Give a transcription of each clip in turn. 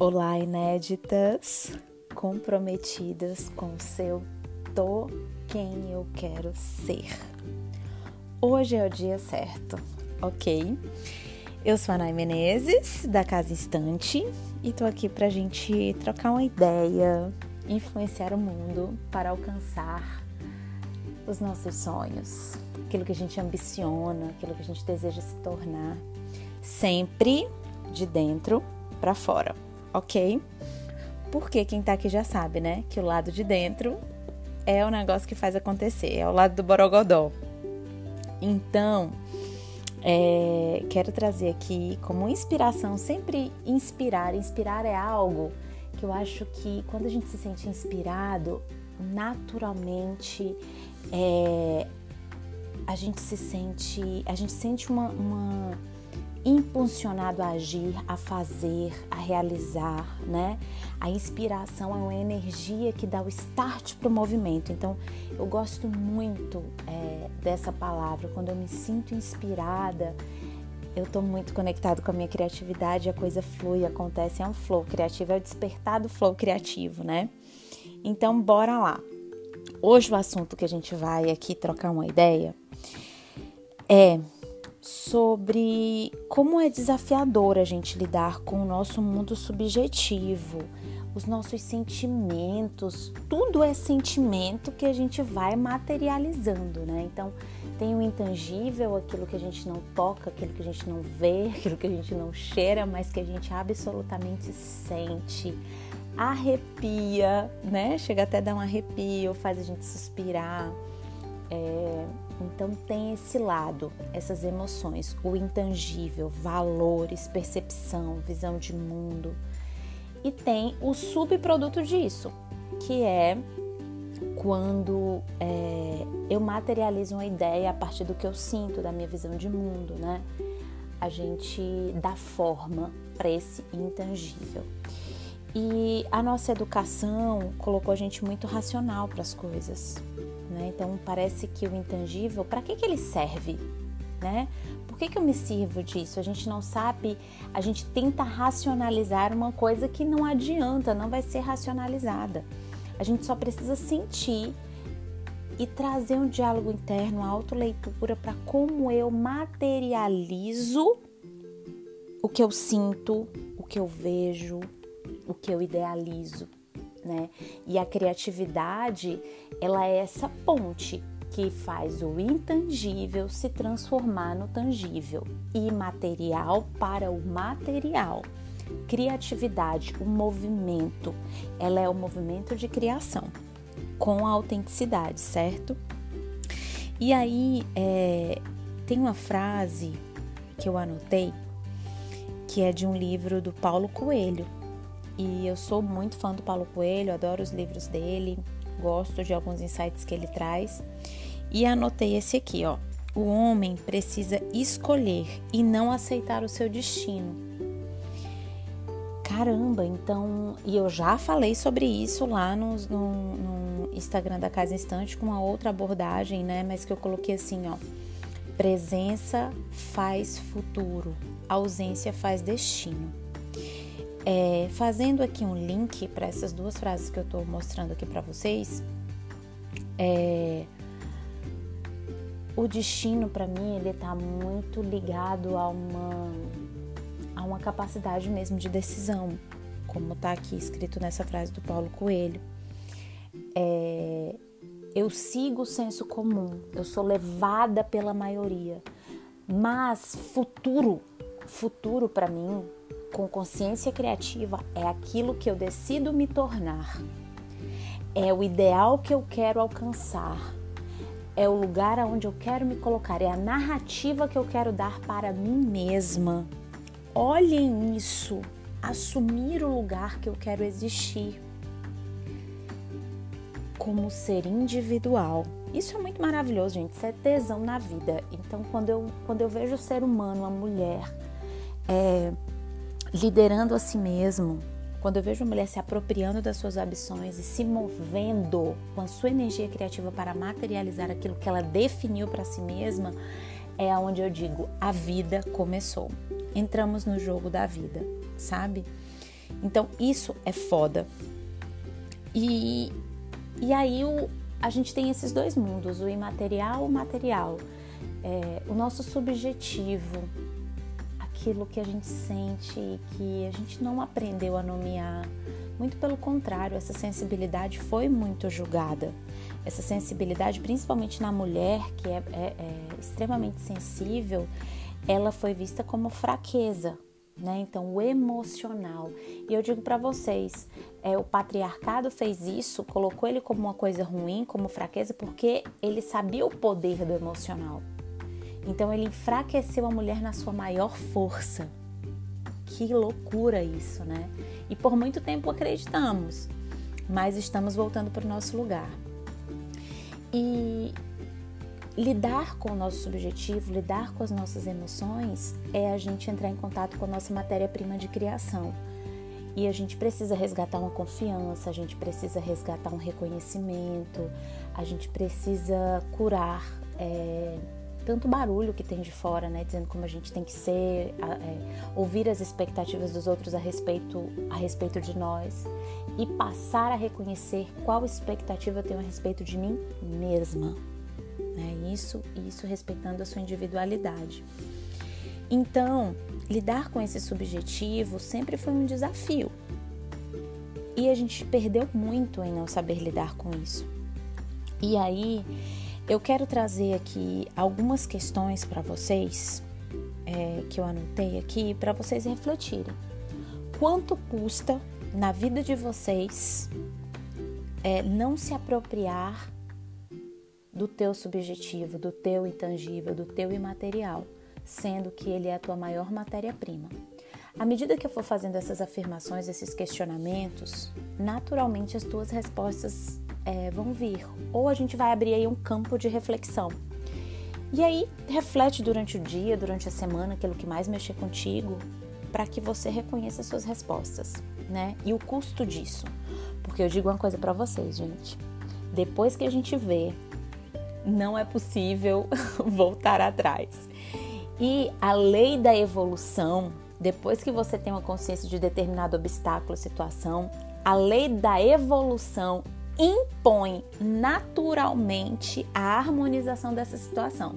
Olá, inéditas, comprometidas com o seu tô quem eu quero ser. Hoje é o dia certo, ok? Eu sou a Nay Menezes, da Casa Instante, e tô aqui pra gente trocar uma ideia, influenciar o mundo para alcançar os nossos sonhos, aquilo que a gente ambiciona, aquilo que a gente deseja se tornar, sempre de dentro para fora ok? Porque quem tá aqui já sabe, né? Que o lado de dentro é o negócio que faz acontecer, é o lado do borogodó. Então, é, quero trazer aqui como inspiração, sempre inspirar. Inspirar é algo que eu acho que quando a gente se sente inspirado, naturalmente é, a gente se sente, a gente sente uma, uma impulsionado a agir, a fazer, a realizar, né? A inspiração é uma energia que dá o start para o movimento. Então, eu gosto muito é, dessa palavra. Quando eu me sinto inspirada, eu estou muito conectado com a minha criatividade, a coisa flui, acontece, é um flow criativo, é o despertar do flow criativo, né? Então, bora lá. Hoje o assunto que a gente vai aqui trocar uma ideia é sobre como é desafiador a gente lidar com o nosso mundo subjetivo, os nossos sentimentos, tudo é sentimento que a gente vai materializando, né? Então, tem o intangível, aquilo que a gente não toca, aquilo que a gente não vê, aquilo que a gente não cheira, mas que a gente absolutamente sente, arrepia, né? Chega até a dar um arrepio, faz a gente suspirar. É, então tem esse lado, essas emoções, o intangível, valores, percepção, visão de mundo. E tem o subproduto disso, que é quando é, eu materializo uma ideia a partir do que eu sinto, da minha visão de mundo, né? A gente dá forma para esse intangível. E a nossa educação colocou a gente muito racional para as coisas, né? Então parece que o intangível, para que, que ele serve? Né? Por que, que eu me sirvo disso? A gente não sabe, a gente tenta racionalizar uma coisa que não adianta, não vai ser racionalizada. A gente só precisa sentir e trazer um diálogo interno, a autoleitura para como eu materializo o que eu sinto, o que eu vejo, o que eu idealizo né? E a criatividade, ela é essa ponte que faz o intangível se transformar no tangível, imaterial para o material. Criatividade, o movimento, ela é o movimento de criação com autenticidade, certo? E aí é, tem uma frase que eu anotei que é de um livro do Paulo Coelho, e eu sou muito fã do Paulo Coelho, adoro os livros dele, gosto de alguns insights que ele traz. E anotei esse aqui, ó. O homem precisa escolher e não aceitar o seu destino. Caramba, então. E eu já falei sobre isso lá no, no, no Instagram da Casa Instante com uma outra abordagem, né? Mas que eu coloquei assim, ó. Presença faz futuro, ausência faz destino. É, fazendo aqui um link para essas duas frases que eu estou mostrando aqui para vocês, é, o destino para mim ele está muito ligado a uma a uma capacidade mesmo de decisão, como está aqui escrito nessa frase do Paulo Coelho. É, eu sigo o senso comum, eu sou levada pela maioria, mas futuro, futuro para mim com consciência criativa é aquilo que eu decido me tornar, é o ideal que eu quero alcançar, é o lugar aonde eu quero me colocar, é a narrativa que eu quero dar para mim mesma. Olhem isso, assumir o lugar que eu quero existir como ser individual. Isso é muito maravilhoso, gente. Isso é tesão na vida. Então, quando eu, quando eu vejo o ser humano, a mulher, é, liderando a si mesmo, quando eu vejo uma mulher se apropriando das suas ambições e se movendo com a sua energia criativa para materializar aquilo que ela definiu para si mesma, é aonde eu digo: a vida começou. Entramos no jogo da vida, sabe? Então, isso é foda. E, e aí o, a gente tem esses dois mundos, o imaterial e o material. É, o nosso subjetivo, aquilo que a gente sente e que a gente não aprendeu a nomear. Muito pelo contrário, essa sensibilidade foi muito julgada. Essa sensibilidade, principalmente na mulher, que é, é, é extremamente sensível, ela foi vista como fraqueza, né? Então, o emocional. E eu digo para vocês, é, o patriarcado fez isso, colocou ele como uma coisa ruim, como fraqueza, porque ele sabia o poder do emocional. Então, ele enfraqueceu a mulher na sua maior força. Que loucura isso, né? E por muito tempo acreditamos, mas estamos voltando para o nosso lugar. E lidar com o nosso subjetivo, lidar com as nossas emoções, é a gente entrar em contato com a nossa matéria-prima de criação. E a gente precisa resgatar uma confiança, a gente precisa resgatar um reconhecimento, a gente precisa curar é, tanto barulho que tem de fora, né, dizendo como a gente tem que ser, é, ouvir as expectativas dos outros a respeito, a respeito de nós e passar a reconhecer qual expectativa eu tenho a respeito de mim mesma né? Isso, isso respeitando a sua individualidade. Então, lidar com esse subjetivo sempre foi um desafio. E a gente perdeu muito em não saber lidar com isso. E aí, eu quero trazer aqui algumas questões para vocês, é, que eu anotei aqui, para vocês refletirem. Quanto custa na vida de vocês é, não se apropriar do teu subjetivo, do teu intangível, do teu imaterial, sendo que ele é a tua maior matéria-prima. À medida que eu for fazendo essas afirmações, esses questionamentos, naturalmente as tuas respostas é, vão vir. Ou a gente vai abrir aí um campo de reflexão. E aí, reflete durante o dia, durante a semana, aquilo que mais mexer contigo, para que você reconheça as suas respostas, né? E o custo disso. Porque eu digo uma coisa para vocês, gente. Depois que a gente vê não é possível voltar atrás. E a lei da evolução, depois que você tem uma consciência de determinado obstáculo, situação, a lei da evolução impõe naturalmente a harmonização dessa situação.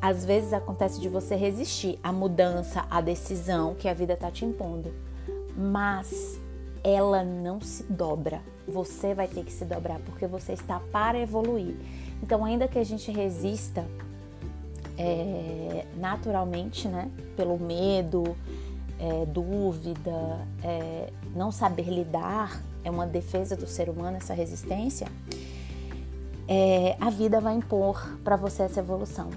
Às vezes acontece de você resistir à mudança, à decisão que a vida está te impondo, mas ela não se dobra. Você vai ter que se dobrar porque você está para evoluir. Então, ainda que a gente resista é, naturalmente, né, pelo medo, é, dúvida, é, não saber lidar, é uma defesa do ser humano essa resistência, é, a vida vai impor para você essa evolução.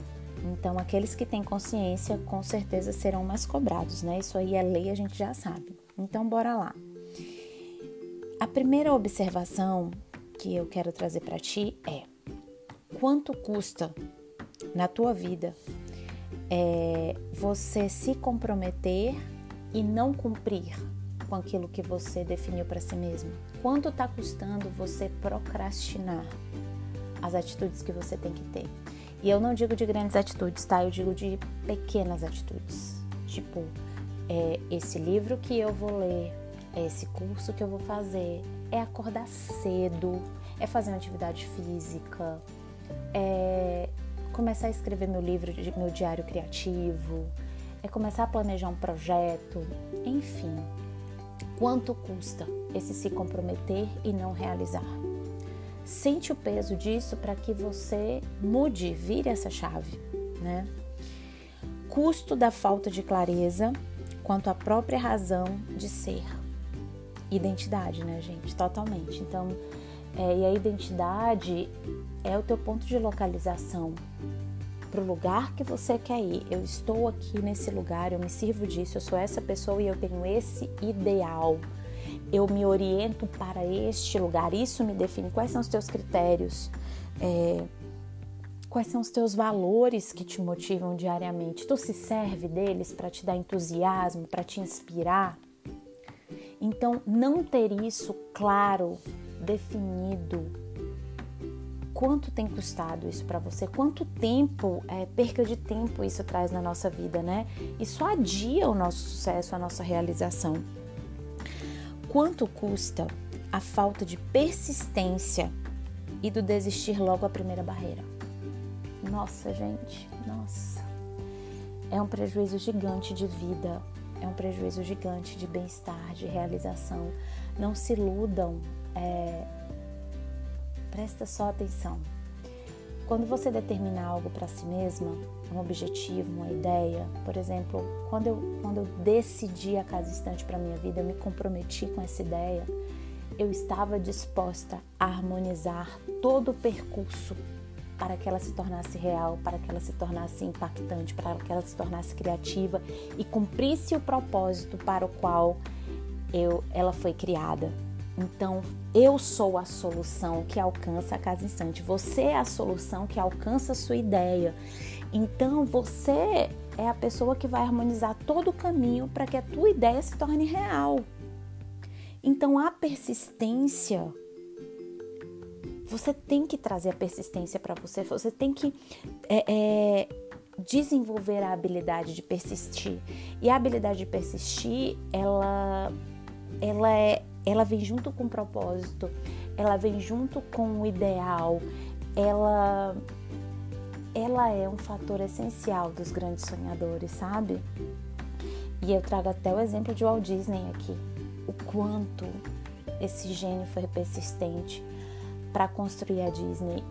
Então, aqueles que têm consciência, com certeza serão mais cobrados, né? Isso aí é lei, a gente já sabe. Então, bora lá. A primeira observação que eu quero trazer para ti é: quanto custa na tua vida é, você se comprometer e não cumprir com aquilo que você definiu para si mesmo? Quanto está custando você procrastinar as atitudes que você tem que ter? E eu não digo de grandes atitudes, tá? Eu digo de pequenas atitudes. Tipo, é, esse livro que eu vou ler, é esse curso que eu vou fazer, é acordar cedo, é fazer uma atividade física, é começar a escrever meu livro, meu diário criativo, é começar a planejar um projeto, enfim. Quanto custa esse se comprometer e não realizar? Sente o peso disso para que você mude, vire essa chave, né? Custo da falta de clareza quanto à própria razão de ser. Identidade, né, gente? Totalmente. Então, é, e a identidade é o teu ponto de localização para o lugar que você quer ir. Eu estou aqui nesse lugar, eu me sirvo disso, eu sou essa pessoa e eu tenho esse ideal. Eu me oriento para este lugar. Isso me define. Quais são os teus critérios? É, quais são os teus valores que te motivam diariamente? Tu se serve deles para te dar entusiasmo, para te inspirar? Então, não ter isso claro, definido, quanto tem custado isso para você? Quanto tempo, é, perca de tempo isso traz na nossa vida, né? Isso adia o nosso sucesso, a nossa realização. quanto custa a falta de persistência e do desistir logo a primeira barreira. Nossa, gente, nossa. É um prejuízo gigante de vida, é um prejuízo gigante de bem-estar, de realização. Não se iludam, é... presta só atenção. Quando você determina algo para si mesma, um objetivo, uma ideia, por exemplo, quando eu, quando eu decidi a casa instante para minha vida, eu me comprometi com essa ideia, eu estava disposta a harmonizar todo o percurso para que ela se tornasse real, para que ela se tornasse impactante, para que ela se tornasse criativa e cumprisse o propósito para o qual eu, ela foi criada. Então, eu sou a solução que alcança a casa instante. Você é a solução que alcança a sua ideia. Então, você é a pessoa que vai harmonizar todo o caminho para que a tua ideia se torne real. Então, a persistência, você tem que trazer a persistência para você, você tem que é, é, desenvolver a habilidade de persistir. E a habilidade de persistir, ela, ela, é, ela vem junto com o propósito, ela vem junto com o ideal, ela, ela é um fator essencial dos grandes sonhadores, sabe? E eu trago até o exemplo de Walt Disney aqui o quanto esse gênio foi persistente para construir a Disney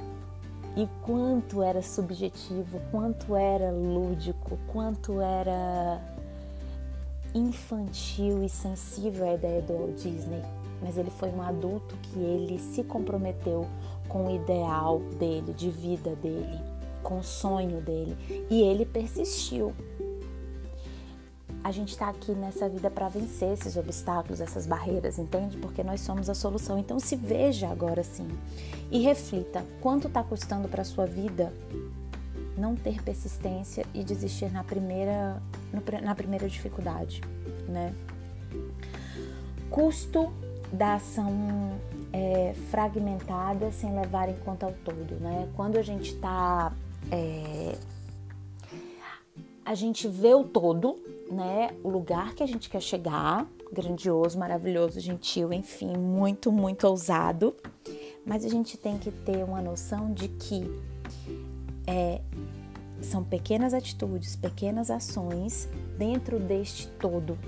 e quanto era subjetivo, quanto era lúdico, quanto era infantil e sensível a ideia do Walt Disney. Mas ele foi um adulto que ele se comprometeu com o ideal dele, de vida dele, com o sonho dele, e ele persistiu a gente está aqui nessa vida para vencer esses obstáculos, essas barreiras, entende? Porque nós somos a solução. Então se veja agora sim e reflita quanto está custando para sua vida não ter persistência e desistir na primeira na primeira dificuldade, né? Custo da ação é, fragmentada sem levar em conta o todo, né? Quando a gente está é, a gente vê o todo, né? O lugar que a gente quer chegar, grandioso, maravilhoso, gentil, enfim, muito, muito ousado. Mas a gente tem que ter uma noção de que é, são pequenas atitudes, pequenas ações dentro deste todo.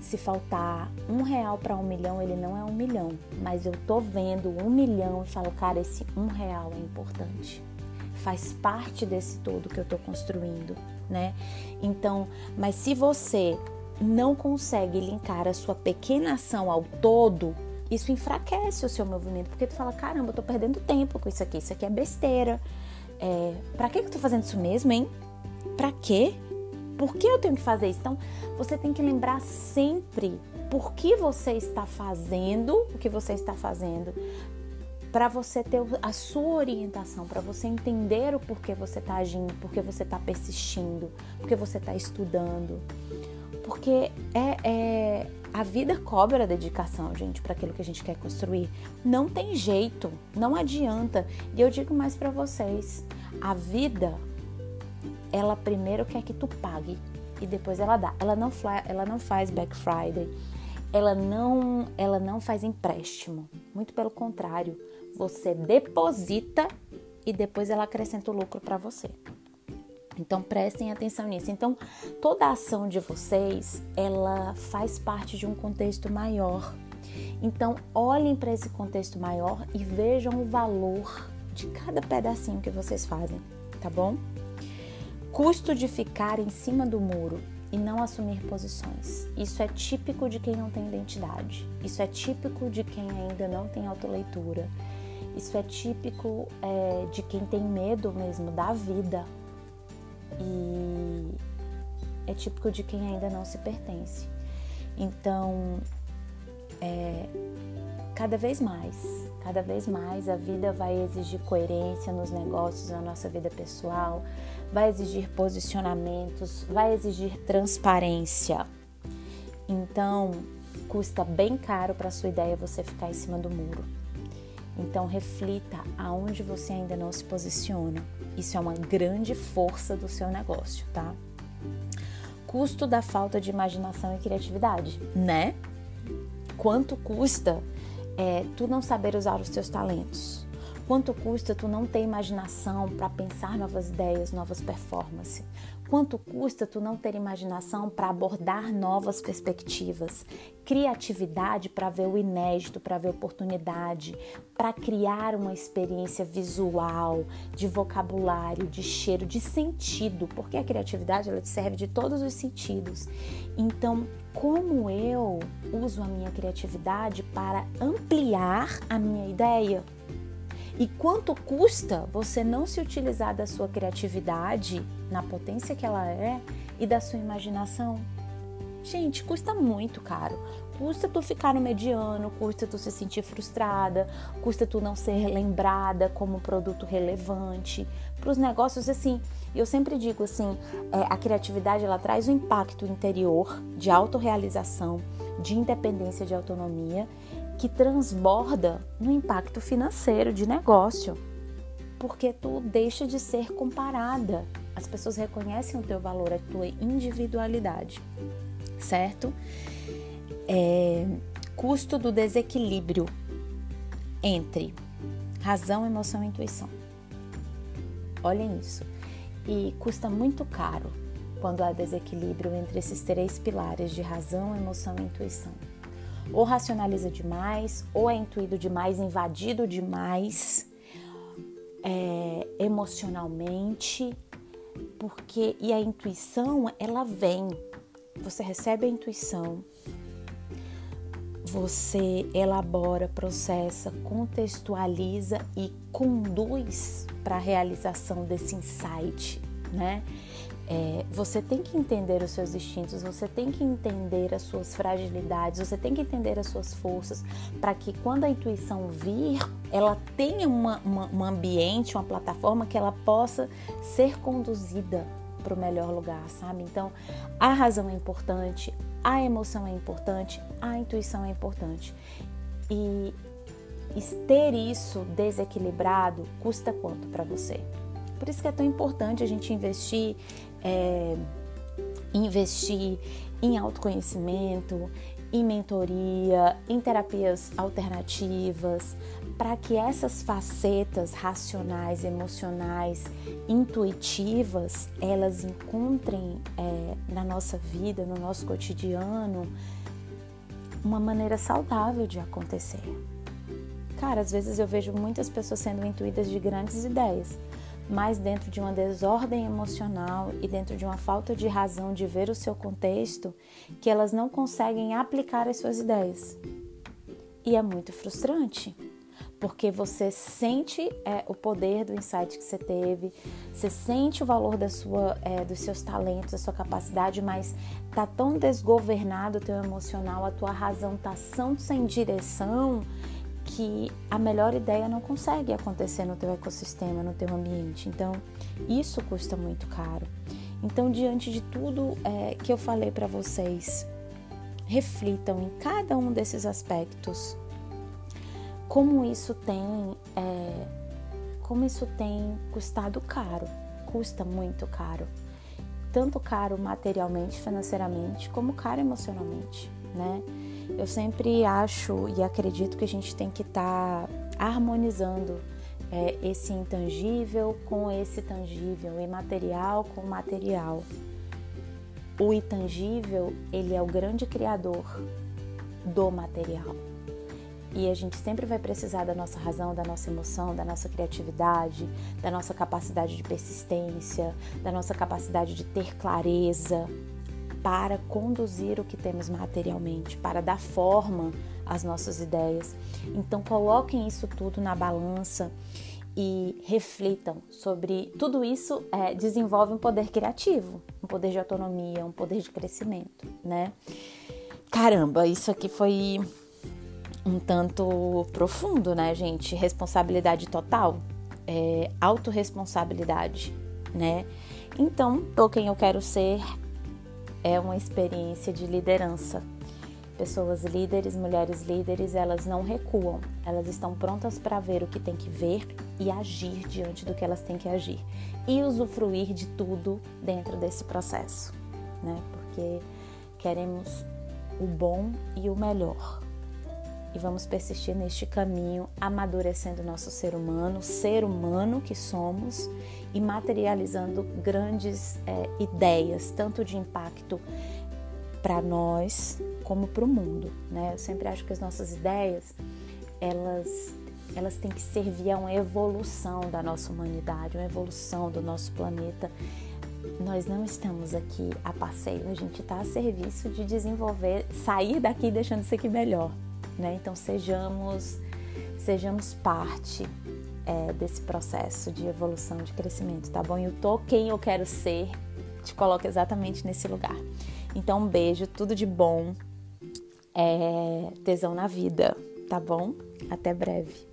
Se faltar um real para um milhão, ele não é um milhão, mas eu tô vendo um milhão e falo, cara, esse um real é importante faz parte desse todo que eu estou construindo, né? Então, mas se você não consegue linkar a sua pequena ação ao todo, isso enfraquece o seu movimento, porque tu fala, caramba, eu tô perdendo tempo com isso aqui, isso aqui é besteira. É, pra que eu tô fazendo isso mesmo, hein? Pra quê? Por que eu tenho que fazer isso? Então, você tem que lembrar sempre por que você está fazendo o que você está fazendo, para você ter a sua orientação, para você entender o porquê você está agindo, porquê você está persistindo, porquê você está estudando. Porque é, é, a vida cobra dedicação, gente, para aquilo que a gente quer construir. Não tem jeito, não adianta. E eu digo mais para vocês: a vida, ela primeiro quer que tu pague e depois ela dá. Ela não, ela não faz Black Friday, ela não, ela não faz empréstimo. Muito pelo contrário você deposita e depois ela acrescenta o lucro para você. Então prestem atenção nisso. Então toda a ação de vocês, ela faz parte de um contexto maior. Então olhem para esse contexto maior e vejam o valor de cada pedacinho que vocês fazem, tá bom? Custo de ficar em cima do muro e não assumir posições. Isso é típico de quem não tem identidade. Isso é típico de quem ainda não tem autoleitura. Isso é típico é, de quem tem medo mesmo da vida e é típico de quem ainda não se pertence. Então, é, cada vez mais, cada vez mais a vida vai exigir coerência nos negócios, na nossa vida pessoal, vai exigir posicionamentos, vai exigir transparência. Então, custa bem caro para sua ideia você ficar em cima do muro. Então reflita aonde você ainda não se posiciona. Isso é uma grande força do seu negócio, tá? Custo da falta de imaginação e criatividade, né? Quanto custa é, tu não saber usar os teus talentos? Quanto custa tu não ter imaginação para pensar novas ideias, novas performances? Quanto custa tu não ter imaginação para abordar novas perspectivas? Criatividade para ver o inédito, para ver oportunidade, para criar uma experiência visual, de vocabulário, de cheiro, de sentido, porque a criatividade ela te serve de todos os sentidos. Então, como eu uso a minha criatividade para ampliar a minha ideia? E quanto custa você não se utilizar da sua criatividade na potência que ela é e da sua imaginação? Gente, custa muito caro. Custa tu ficar no mediano, custa tu se sentir frustrada, custa tu não ser lembrada como um produto relevante. Para os negócios, assim, eu sempre digo assim, é, a criatividade ela traz um impacto interior de autorrealização, de independência, de autonomia que transborda no impacto financeiro de negócio, porque tu deixa de ser comparada. As pessoas reconhecem o teu valor, a tua individualidade, certo? É, custo do desequilíbrio entre razão, emoção e intuição. Olhem isso. E custa muito caro quando há desequilíbrio entre esses três pilares de razão, emoção e intuição ou racionaliza demais, ou é intuído demais, invadido demais é, emocionalmente, porque e a intuição ela vem, você recebe a intuição, você elabora, processa, contextualiza e conduz para a realização desse insight, né? É, você tem que entender os seus instintos, você tem que entender as suas fragilidades, você tem que entender as suas forças, para que quando a intuição vir, ela tenha uma, uma, um ambiente, uma plataforma que ela possa ser conduzida para o melhor lugar, sabe? Então, a razão é importante, a emoção é importante, a intuição é importante. E ter isso desequilibrado custa quanto para você? Por isso que é tão importante a gente investir é, investir em autoconhecimento, em mentoria, em terapias alternativas, para que essas facetas racionais, emocionais, intuitivas, elas encontrem é, na nossa vida, no nosso cotidiano, uma maneira saudável de acontecer. Cara, às vezes eu vejo muitas pessoas sendo intuídas de grandes ideias, mas dentro de uma desordem emocional e dentro de uma falta de razão de ver o seu contexto, que elas não conseguem aplicar as suas ideias. E é muito frustrante, porque você sente é, o poder do insight que você teve, você sente o valor da sua, é, dos seus talentos, da sua capacidade, mas tá tão desgovernado o teu emocional, a tua razão tá tão sem direção que a melhor ideia não consegue acontecer no teu ecossistema, no teu ambiente. Então, isso custa muito caro. Então, diante de tudo é, que eu falei para vocês, reflitam em cada um desses aspectos. Como isso tem, é, como isso tem custado caro, custa muito caro, tanto caro materialmente, financeiramente, como caro emocionalmente, né? Eu sempre acho e acredito que a gente tem que estar tá harmonizando é, esse intangível com esse tangível, o imaterial com o material. O intangível, ele é o grande criador do material. E a gente sempre vai precisar da nossa razão, da nossa emoção, da nossa criatividade, da nossa capacidade de persistência, da nossa capacidade de ter clareza, para conduzir o que temos materialmente, para dar forma às nossas ideias. Então, coloquem isso tudo na balança e reflitam sobre tudo isso é, desenvolve um poder criativo, um poder de autonomia, um poder de crescimento, né? Caramba, isso aqui foi um tanto profundo, né, gente? Responsabilidade total, é, autorresponsabilidade, né? Então, tô quem eu quero ser é uma experiência de liderança. Pessoas líderes, mulheres líderes, elas não recuam, elas estão prontas para ver o que tem que ver e agir diante do que elas têm que agir e usufruir de tudo dentro desse processo, né? Porque queremos o bom e o melhor. E vamos persistir neste caminho, amadurecendo nosso ser humano, ser humano que somos, e materializando grandes é, ideias, tanto de impacto para nós como para o mundo. Né? Eu sempre acho que as nossas ideias elas elas têm que servir a uma evolução da nossa humanidade, uma evolução do nosso planeta. Nós não estamos aqui a passeio, a gente está a serviço de desenvolver, sair daqui deixando isso aqui melhor, né? Então sejamos, sejamos parte é, desse processo de evolução, de crescimento, tá bom? E o tô quem eu quero ser te coloca exatamente nesse lugar. Então um beijo, tudo de bom, é, tesão na vida, tá bom? Até breve.